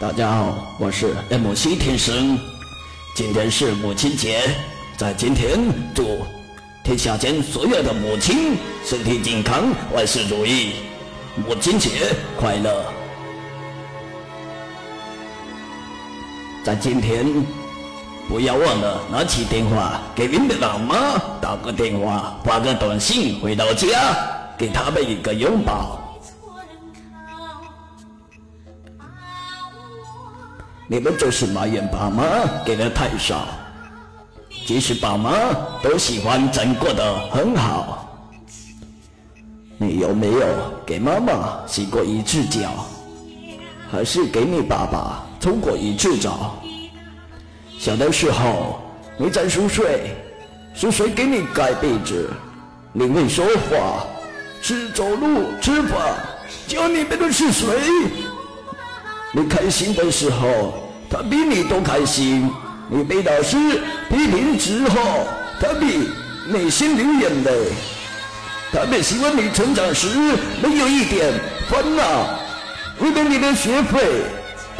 大家好，我是 M C 天生。今天是母亲节，在今天祝天下间所有的母亲身体健康，万事如意，母亲节快乐！在今天，不要忘了拿起电话给您的老妈打个电话，发个短信回到家，给他们一个拥抱。你们就是埋怨爸妈给的太少，其实爸妈都喜欢咱过得很好。你有没有给妈妈洗过一次脚，还是给你爸爸冲过一次澡？小的时候你在熟睡，是谁给你盖被子？你会说话，是走路、吃饭，教你们的是谁？你开心的时候，他比你都开心；你被老师批评之后，他比你心流眼泪。他们希望你成长时没有一点烦恼，为了你的学费，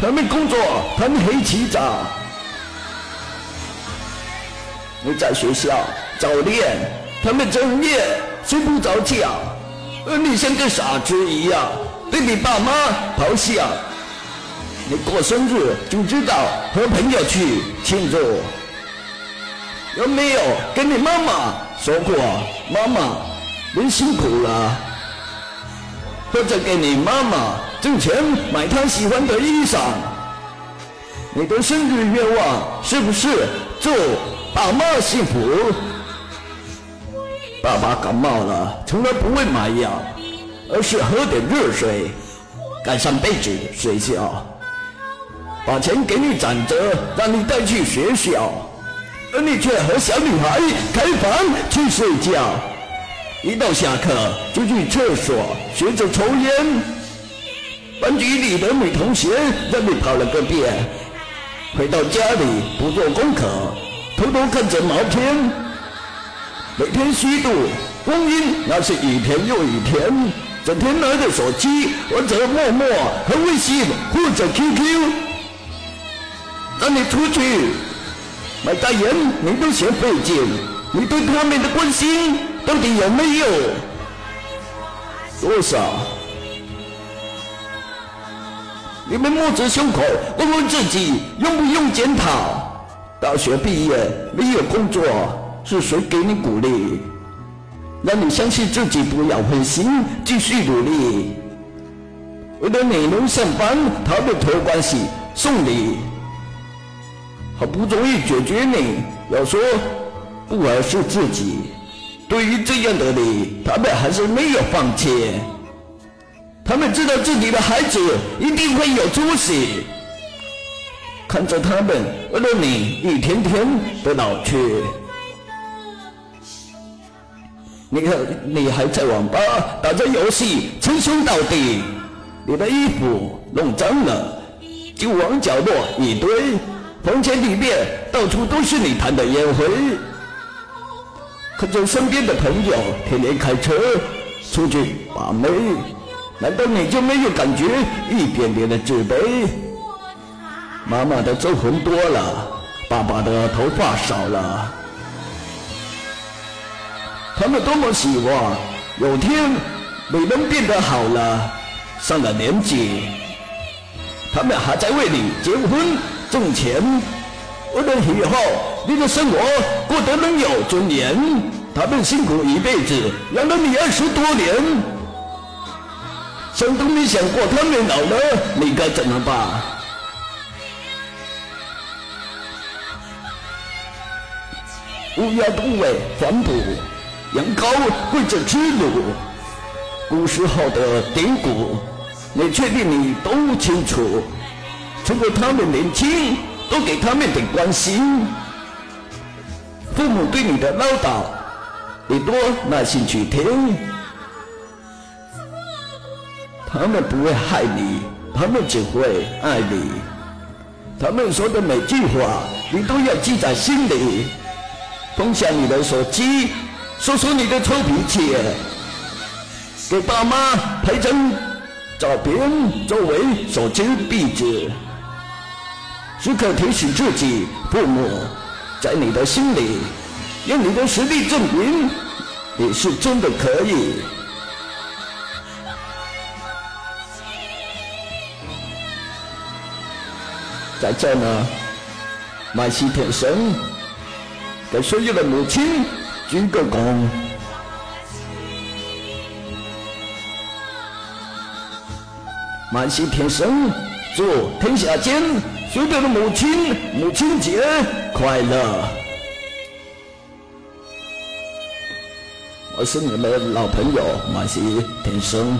他们工作贪黑起早。你在学校早恋，他们整夜睡不着觉，而你像个傻子一样被你爸妈咆哮。你过生日就知道和朋友去庆祝，有没有跟你妈妈说过？妈妈，您辛苦了。或者给你妈妈挣钱买她喜欢的衣裳。你的生日愿望是不是祝爸妈幸福？爸爸感冒了，从来不会买药，而是喝点热水，盖上被子睡觉。把钱给你攒着，让你带去学校，而你却和小女孩开房去睡觉。一到下课就去厕所学着抽烟。班级里的女同学让你跑了个遍。回到家里不做功课，偷偷看着毛片。每天虚度光阴，那是一天又一天。整天拿着手机玩着陌陌和微信或者 QQ。你出去买代人，你都嫌费劲。你对他们的关心到底有没有多少？你们摸着胸口问问自己，用不用检讨？大学毕业没有工作，是谁给你鼓励，让你相信自己不要灰心，继续努力？为了你能上班，他们托关系送礼。好不容易解决你，要说不而是自己。对于这样的你，他们还是没有放弃。他们知道自己的孩子一定会有出息，看着他们为了你一天天的老去。你看，你还在网吧打着游戏，称兄道弟，你的衣服弄脏了，就往角落一堆。房间里面到处都是你弹的烟灰，看着身边的朋友天天开车出去把妹，难道你就没有感觉一点点的自卑？妈妈的皱纹多了，爸爸的头发少了，他们多么希望有天你能变得好了，上了年纪，他们还在为你结婚。挣钱，为了以后你的生活过得能有尊严。他们辛苦一辈子，养了你二十多年，想都没想过他们老了你该怎么办？乌鸦都为反哺，羊羔为着吃乳。古时候的典故，你确定你都清楚？如果他们年轻，多给他们点关心。父母对你的唠叨，你多耐心去听。他们不会害你，他们只会爱你。他们说的每句话，你都要记在心里。放下你的手机，说说你的臭脾气，给爸妈拍张照片作为手机壁纸。时刻提醒自己，父母在你的心里，用你的实力证明你是真的可以。在这呢，麦西天神给所有的母亲鞠个躬。满西天神祝天下间所有的母亲母亲节快乐！我是你们的老朋友马西天生。